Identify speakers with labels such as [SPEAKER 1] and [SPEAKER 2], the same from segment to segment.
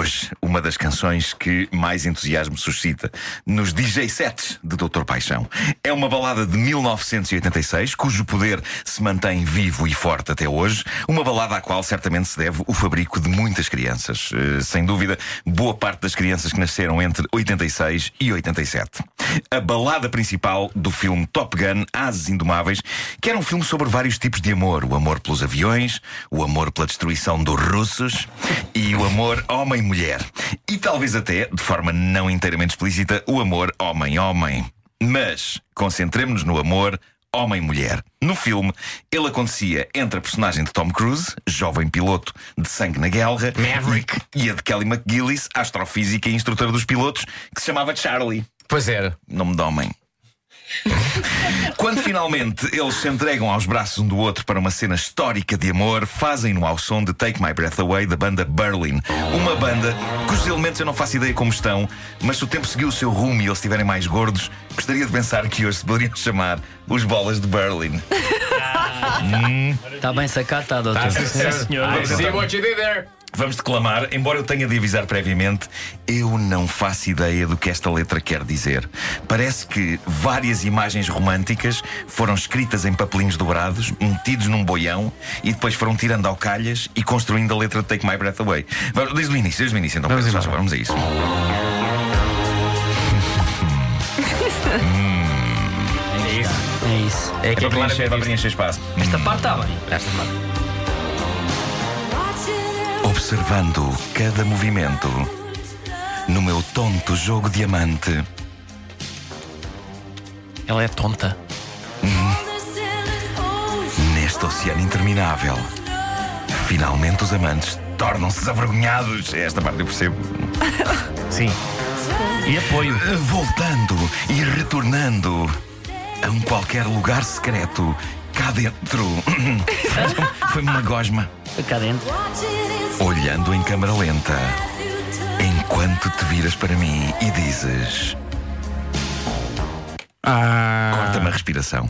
[SPEAKER 1] hoje, uma das canções que mais entusiasmo suscita nos DJ sets de Doutor Paixão é uma balada de 1986, cujo poder se mantém vivo e forte até hoje. Uma balada à qual certamente se deve o fabrico de muitas crianças. Eh, sem dúvida, boa parte das crianças que nasceram entre 86 e 87. A balada principal do filme Top Gun Ases Indomáveis, que era um filme sobre vários tipos de amor: o amor pelos aviões, o amor pela destruição dos russos e o amor homem-mulher. E talvez até, de forma não inteiramente explícita, o amor homem-homem. Mas concentremos-nos no amor homem-mulher. No filme, ele acontecia entre a personagem de Tom Cruise, jovem piloto de sangue na guerra,
[SPEAKER 2] Maverick.
[SPEAKER 1] e a de Kelly McGillis, astrofísica e instrutora dos pilotos, que se chamava Charlie.
[SPEAKER 2] Pois era.
[SPEAKER 1] Nome de homem. Quando finalmente eles se entregam aos braços um do outro para uma cena histórica de amor, fazem-no ao som de Take My Breath Away da banda Berlin. Uma banda cujos elementos eu não faço ideia como estão, mas se o tempo seguiu o seu rumo e eles estiverem mais gordos, gostaria de pensar que hoje se poderiam chamar os bolas de Berlin.
[SPEAKER 3] Está bem sacado, está, doutor.
[SPEAKER 2] Tá, sim, senhor. I see what you did there.
[SPEAKER 1] Vamos declamar, embora eu tenha de avisar previamente, eu não faço ideia do que esta letra quer dizer. Parece que várias imagens românticas foram escritas em papelinhos dobrados, metidos num boião e depois foram tirando ao calhas e construindo a letra de Take My Breath Away. Vamos, desde o início, desde o início, então,
[SPEAKER 2] Vamos
[SPEAKER 1] Pedro,
[SPEAKER 2] embora.
[SPEAKER 1] vamos a isso.
[SPEAKER 2] É isso.
[SPEAKER 3] É isso.
[SPEAKER 2] É
[SPEAKER 1] É
[SPEAKER 2] que
[SPEAKER 1] para
[SPEAKER 2] é
[SPEAKER 1] preencher, é para
[SPEAKER 2] claro
[SPEAKER 1] preencher espaço.
[SPEAKER 3] Esta parte está bem.
[SPEAKER 2] Esta parte.
[SPEAKER 1] Observando cada movimento no meu tonto jogo diamante.
[SPEAKER 3] Ela é tonta.
[SPEAKER 1] Neste oceano interminável, finalmente os amantes tornam-se desavergonhados. É Esta parte eu percebo.
[SPEAKER 3] Sim. E apoio.
[SPEAKER 1] Voltando e retornando a um qualquer lugar secreto cá dentro. Foi uma gosma.
[SPEAKER 3] Cá dentro.
[SPEAKER 1] Olhando em câmara lenta, enquanto te viras para mim e dizes:
[SPEAKER 4] Ah,
[SPEAKER 1] Corta-me a respiração.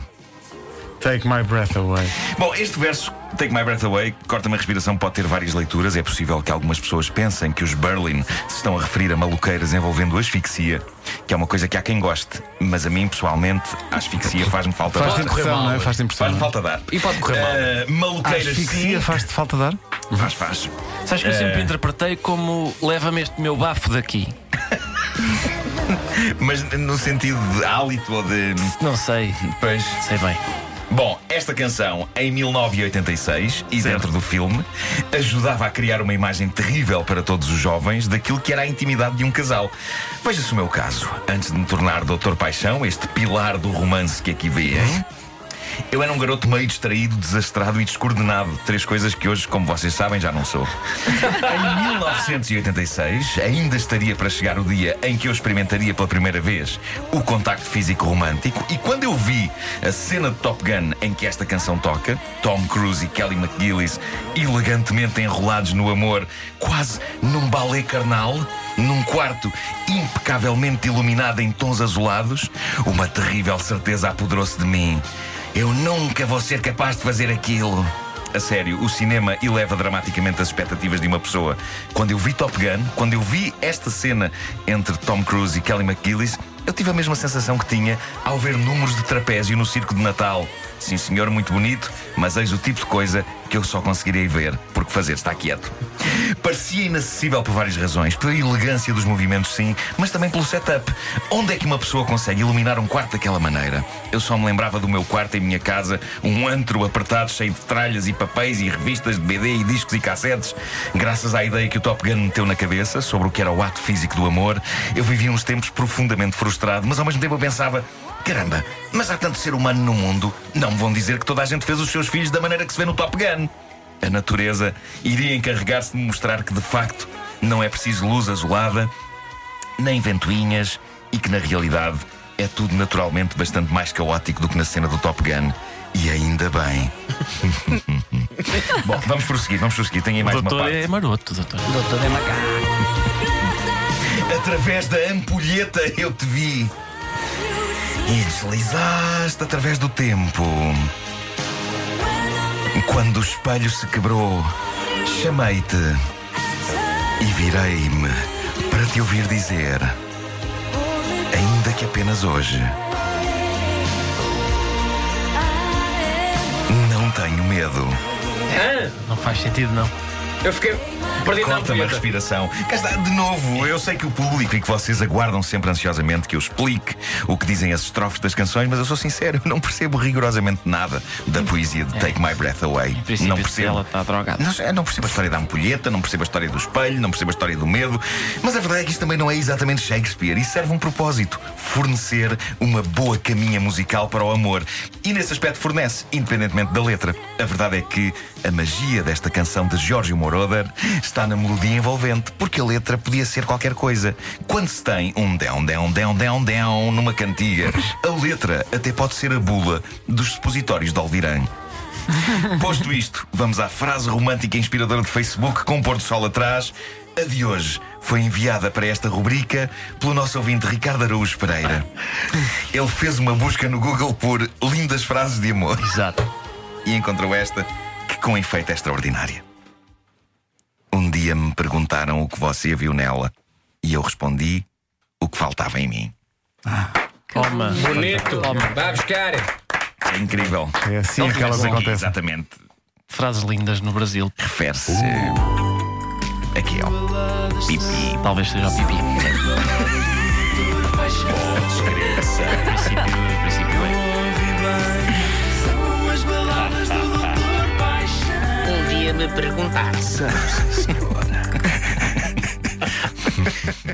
[SPEAKER 4] Take my breath away.
[SPEAKER 1] Bom, este verso, Take My Breath Away, corta-me a respiração, pode ter várias leituras. É possível que algumas pessoas pensem que os Berlin se estão a referir a maluqueiras envolvendo asfixia, que é uma coisa que há quem goste. Mas a mim, pessoalmente, a asfixia faz-me falta
[SPEAKER 4] Faz-te
[SPEAKER 1] dar.
[SPEAKER 2] correr
[SPEAKER 4] impressão,
[SPEAKER 2] mal,
[SPEAKER 4] é? Faz-te impressão.
[SPEAKER 1] Faz-me falta dar.
[SPEAKER 2] E pode correr mal.
[SPEAKER 1] Ah, maluqueiras
[SPEAKER 4] Asfixia faz-te falta dar?
[SPEAKER 1] Faz, faz.
[SPEAKER 3] Sabes que eu sempre interpretei como leva-me este meu bafo daqui.
[SPEAKER 1] Mas no sentido de hálito ou de.
[SPEAKER 3] Não sei.
[SPEAKER 1] Pois.
[SPEAKER 3] Sei bem.
[SPEAKER 1] Bom, esta canção, em 1986, e dentro do filme, ajudava a criar uma imagem terrível para todos os jovens daquilo que era a intimidade de um casal. Veja-se o meu caso. Antes de me tornar Doutor Paixão, este pilar do romance que aqui vêem. Eu era um garoto meio distraído, desastrado e descoordenado. Três coisas que hoje, como vocês sabem, já não sou. Em 1986, ainda estaria para chegar o dia em que eu experimentaria pela primeira vez o contacto físico romântico. E quando eu vi a cena de Top Gun em que esta canção toca, Tom Cruise e Kelly McGillis elegantemente enrolados no amor, quase num balé carnal, num quarto impecavelmente iluminado em tons azulados, uma terrível certeza apoderou-se de mim. Eu nunca vou ser capaz de fazer aquilo. A sério, o cinema eleva dramaticamente as expectativas de uma pessoa. Quando eu vi Top Gun, quando eu vi esta cena entre Tom Cruise e Kelly McGillis, eu tive a mesma sensação que tinha ao ver números de trapézio no circo de Natal. Sim, senhor, muito bonito, mas eis o tipo de coisa que eu só conseguirei ver porque fazer está quieto. Parecia inacessível por várias razões. Pela elegância dos movimentos, sim, mas também pelo setup. Onde é que uma pessoa consegue iluminar um quarto daquela maneira? Eu só me lembrava do meu quarto em minha casa, um antro apertado cheio de tralhas e papéis e revistas de BD e discos e cassetes. Graças à ideia que o Top Gun meteu na cabeça sobre o que era o ato físico do amor, eu vivia uns tempos profundamente frustrado, mas ao mesmo tempo eu pensava. Caramba, mas há tanto ser humano no mundo, não me vão dizer que toda a gente fez os seus filhos da maneira que se vê no Top Gun. A natureza iria encarregar-se de mostrar que, de facto, não é preciso luz azulada, nem ventoinhas e que, na realidade, é tudo naturalmente bastante mais caótico do que na cena do Top Gun. E ainda bem. Bom, vamos prosseguir, vamos prosseguir. Tem aí mais uma
[SPEAKER 3] doutor
[SPEAKER 1] parte.
[SPEAKER 3] é maroto, doutor.
[SPEAKER 5] Doutor é macaco.
[SPEAKER 1] Através da ampulheta eu te vi. E deslizaste através do tempo. Quando o espelho se quebrou, chamei-te e virei-me para te ouvir dizer, ainda que apenas hoje, não tenho medo.
[SPEAKER 3] Não faz sentido, não.
[SPEAKER 2] Eu fiquei perdido na
[SPEAKER 1] Corta-me a respiração. Cá está, de novo, eu sei que o público e que vocês aguardam sempre ansiosamente que eu explique o que dizem as estrofes das canções, mas eu sou sincero, não percebo rigorosamente nada da poesia de Take My Breath Away. Não percebo.
[SPEAKER 3] ela está drogada.
[SPEAKER 1] Não, não percebo a história da ampulheta, não percebo a história do espelho, não percebo a história do medo. Mas a verdade é que isto também não é exatamente Shakespeare. Isso serve um propósito: fornecer uma boa caminha musical para o amor. E nesse aspecto fornece, independentemente da letra. A verdade é que a magia desta canção de Giorgio Moroder está na melodia envolvente, porque a letra podia ser qualquer coisa. Quando se tem um down, down, down, down, down numa cantiga, a letra até pode ser a bula dos supositórios de Alvirã. Posto isto, vamos à frase romântica e inspiradora de Facebook com o pôr do sol atrás. A de hoje foi enviada para esta rubrica pelo nosso ouvinte Ricardo Araújo Pereira. Ele fez uma busca no Google por lindas frases de amor
[SPEAKER 3] Exato.
[SPEAKER 1] e encontrou esta, que com efeito é extraordinária. Dia me perguntaram o que você viu nela e eu respondi o que faltava em mim.
[SPEAKER 3] Toma.
[SPEAKER 2] Bonito.
[SPEAKER 3] Toma.
[SPEAKER 2] Vai buscar.
[SPEAKER 1] É incrível.
[SPEAKER 4] É assim que elas acontecem.
[SPEAKER 1] Exatamente.
[SPEAKER 3] Frases lindas no Brasil.
[SPEAKER 1] Refere-se aqui ao pipi.
[SPEAKER 3] Talvez seja o pipi.
[SPEAKER 6] me perguntar.
[SPEAKER 1] Nossa senhora.